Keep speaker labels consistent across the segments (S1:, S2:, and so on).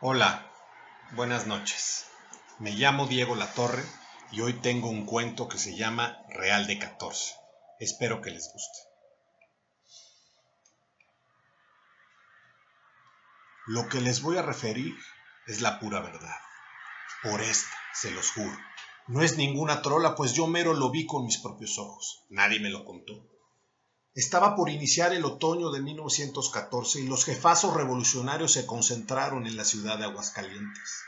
S1: Hola, buenas noches. Me llamo Diego Latorre y hoy tengo un cuento que se llama Real de 14. Espero que les guste. Lo que les voy a referir es la pura verdad. Por esta, se los juro. No es ninguna trola, pues yo mero lo vi con mis propios ojos. Nadie me lo contó. Estaba por iniciar el otoño de 1914 y los jefazos revolucionarios se concentraron en la ciudad de Aguascalientes.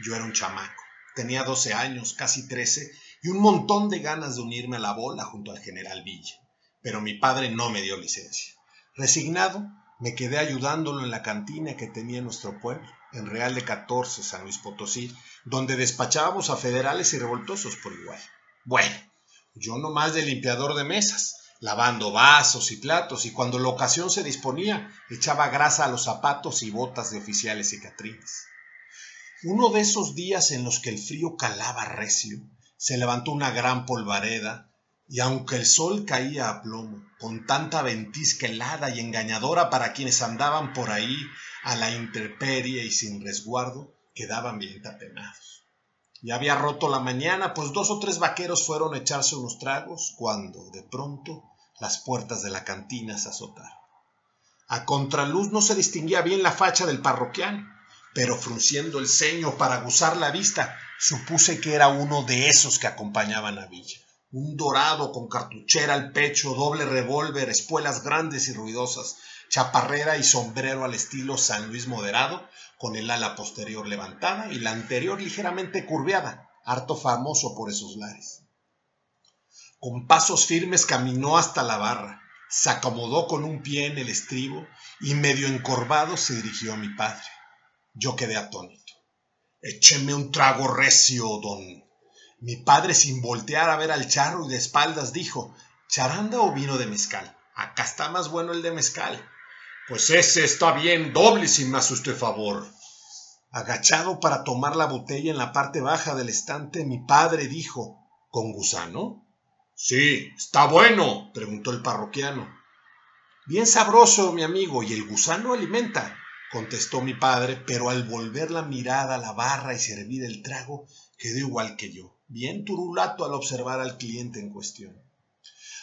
S1: Yo era un chamaco, tenía 12 años, casi 13, y un montón de ganas de unirme a la bola junto al general Villa. Pero mi padre no me dio licencia. Resignado, me quedé ayudándolo en la cantina que tenía nuestro pueblo, en Real de 14, San Luis Potosí, donde despachábamos a federales y revoltosos por igual. Bueno, yo no más de limpiador de mesas, lavando vasos y platos, y cuando la ocasión se disponía, echaba grasa a los zapatos y botas de oficiales y catrines. Uno de esos días en los que el frío calaba recio, se levantó una gran polvareda, y aunque el sol caía a plomo, con tanta ventisca helada y engañadora para quienes andaban por ahí a la intemperie y sin resguardo, quedaban bien tapenados. Ya había roto la mañana, pues dos o tres vaqueros fueron a echarse unos tragos, cuando, de pronto, las puertas de la cantina se azotaron. A contraluz no se distinguía bien la facha del parroquiano, pero frunciendo el ceño para aguzar la vista, supuse que era uno de esos que acompañaban a Villa. Un dorado con cartuchera al pecho, doble revólver, espuelas grandes y ruidosas, chaparrera y sombrero al estilo San Luis moderado, con el ala posterior levantada y la anterior ligeramente curveada, harto famoso por esos lares. Con pasos firmes caminó hasta la barra, se acomodó con un pie en el estribo y medio encorvado se dirigió a mi padre. Yo quedé atónito. Écheme un trago recio, don. Mi padre, sin voltear a ver al charro y de espaldas, dijo: ¿Charanda o vino de mezcal? Acá está más bueno el de mezcal. Pues ese está bien, doble si me hace usted favor. Agachado para tomar la botella en la parte baja del estante, mi padre dijo, ¿con gusano? Sí, está bueno, preguntó el parroquiano. Bien sabroso, mi amigo, y el gusano alimenta, contestó mi padre, pero al volver la mirada a la barra y servir el trago, quedó igual que yo, bien turulato al observar al cliente en cuestión.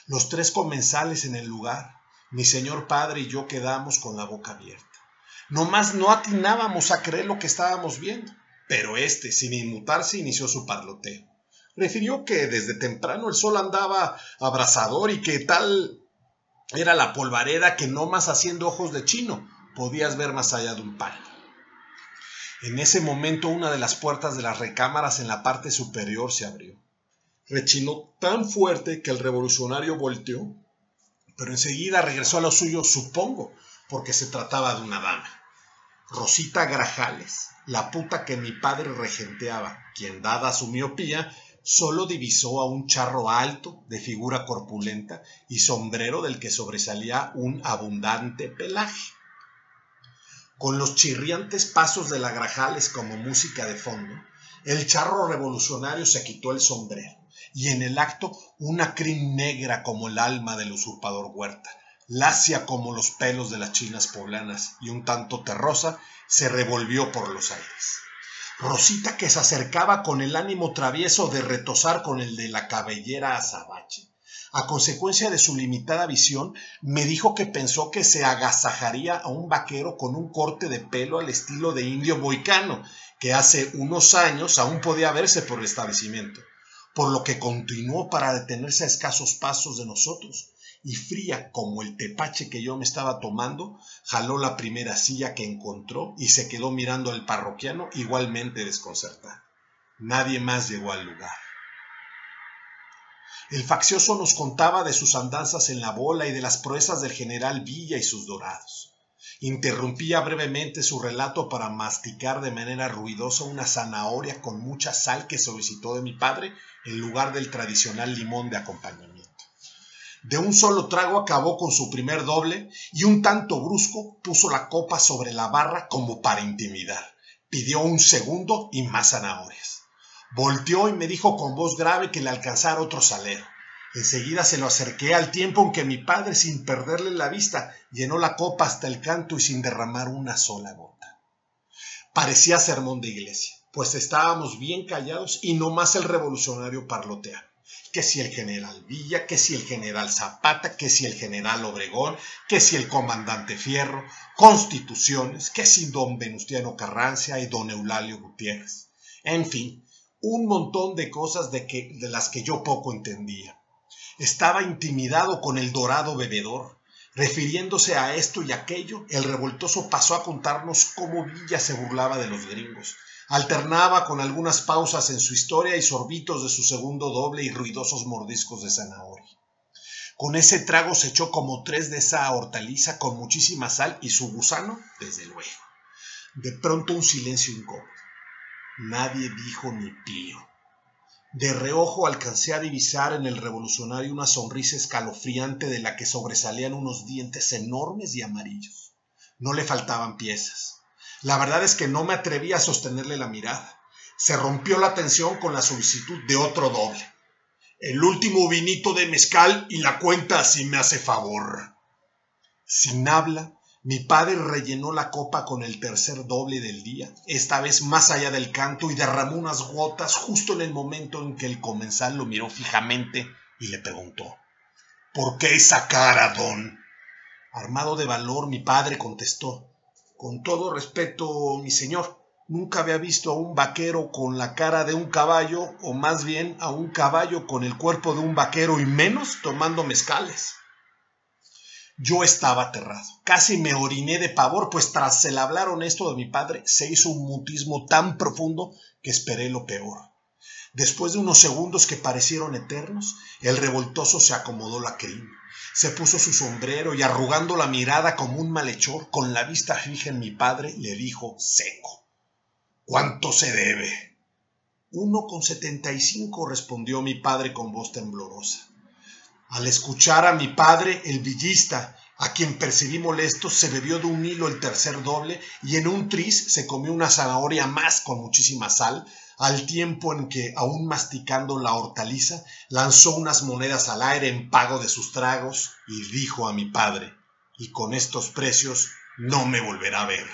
S1: Los tres comensales en el lugar, mi señor padre y yo quedamos con la boca abierta. Nomás no atinábamos a creer lo que estábamos viendo, pero éste, sin inmutarse, inició su parloteo. Refirió que desde temprano el sol andaba abrasador y que tal era la polvareda que no más haciendo ojos de chino podías ver más allá de un palo. En ese momento una de las puertas de las recámaras en la parte superior se abrió. Rechinó tan fuerte que el revolucionario volteó pero enseguida regresó a lo suyo, supongo, porque se trataba de una dama. Rosita Grajales, la puta que mi padre regenteaba, quien dada su miopía, solo divisó a un charro alto, de figura corpulenta y sombrero del que sobresalía un abundante pelaje. Con los chirriantes pasos de la Grajales como música de fondo, el charro revolucionario se quitó el sombrero y en el acto una crin negra como el alma del usurpador Huerta, lacia como los pelos de las chinas poblanas y un tanto terrosa, se revolvió por los aires. Rosita que se acercaba con el ánimo travieso de retosar con el de la cabellera azabache. A consecuencia de su limitada visión, me dijo que pensó que se agasajaría a un vaquero con un corte de pelo al estilo de indio boicano, que hace unos años aún podía verse por el establecimiento por lo que continuó para detenerse a escasos pasos de nosotros, y fría como el tepache que yo me estaba tomando, jaló la primera silla que encontró y se quedó mirando al parroquiano igualmente desconcertado. Nadie más llegó al lugar. El faccioso nos contaba de sus andanzas en la bola y de las proezas del general Villa y sus dorados. Interrumpía brevemente su relato para masticar de manera ruidosa una zanahoria con mucha sal que solicitó de mi padre en lugar del tradicional limón de acompañamiento. De un solo trago acabó con su primer doble y un tanto brusco puso la copa sobre la barra como para intimidar. Pidió un segundo y más zanahorias. Volteó y me dijo con voz grave que le alcanzara otro salero. Enseguida se lo acerqué al tiempo en que mi padre, sin perderle la vista, llenó la copa hasta el canto y sin derramar una sola gota. Parecía sermón de iglesia, pues estábamos bien callados y no más el revolucionario parloteaba que si el general Villa, que si el general Zapata, que si el general Obregón, que si el comandante Fierro, constituciones, que si don Venustiano Carrancia y don Eulalio Gutiérrez. En fin, un montón de cosas de, que, de las que yo poco entendía. Estaba intimidado con el dorado bebedor. Refiriéndose a esto y aquello, el revoltoso pasó a contarnos cómo Villa se burlaba de los gringos, Alternaba con algunas pausas en su historia y sorbitos de su segundo doble y ruidosos mordiscos de zanahoria. Con ese trago se echó como tres de esa hortaliza con muchísima sal y su gusano, desde luego. De pronto un silencio incómodo. Nadie dijo ni pío. De reojo alcancé a divisar en el revolucionario una sonrisa escalofriante de la que sobresalían unos dientes enormes y amarillos. No le faltaban piezas. La verdad es que no me atreví a sostenerle la mirada. Se rompió la tensión con la solicitud de otro doble. El último vinito de mezcal y la cuenta si me hace favor. Sin habla, mi padre rellenó la copa con el tercer doble del día, esta vez más allá del canto, y derramó unas gotas justo en el momento en que el comensal lo miró fijamente y le preguntó ¿Por qué esa cara, don? Armado de valor, mi padre contestó con todo respeto, mi señor, nunca había visto a un vaquero con la cara de un caballo, o más bien a un caballo con el cuerpo de un vaquero y menos tomando mezcales. Yo estaba aterrado, casi me oriné de pavor, pues tras el hablar honesto de mi padre se hizo un mutismo tan profundo que esperé lo peor. Después de unos segundos que parecieron eternos, el revoltoso se acomodó la crin se puso su sombrero y arrugando la mirada como un malhechor, con la vista fija en mi padre, le dijo seco. ¿Cuánto se debe? Uno con setenta y cinco, respondió mi padre con voz temblorosa. Al escuchar a mi padre, el villista, a quien percibí molesto, se bebió de un hilo el tercer doble y en un tris se comió una zanahoria más con muchísima sal, al tiempo en que, aún masticando la hortaliza, lanzó unas monedas al aire en pago de sus tragos y dijo a mi padre, y con estos precios no me volverá a ver.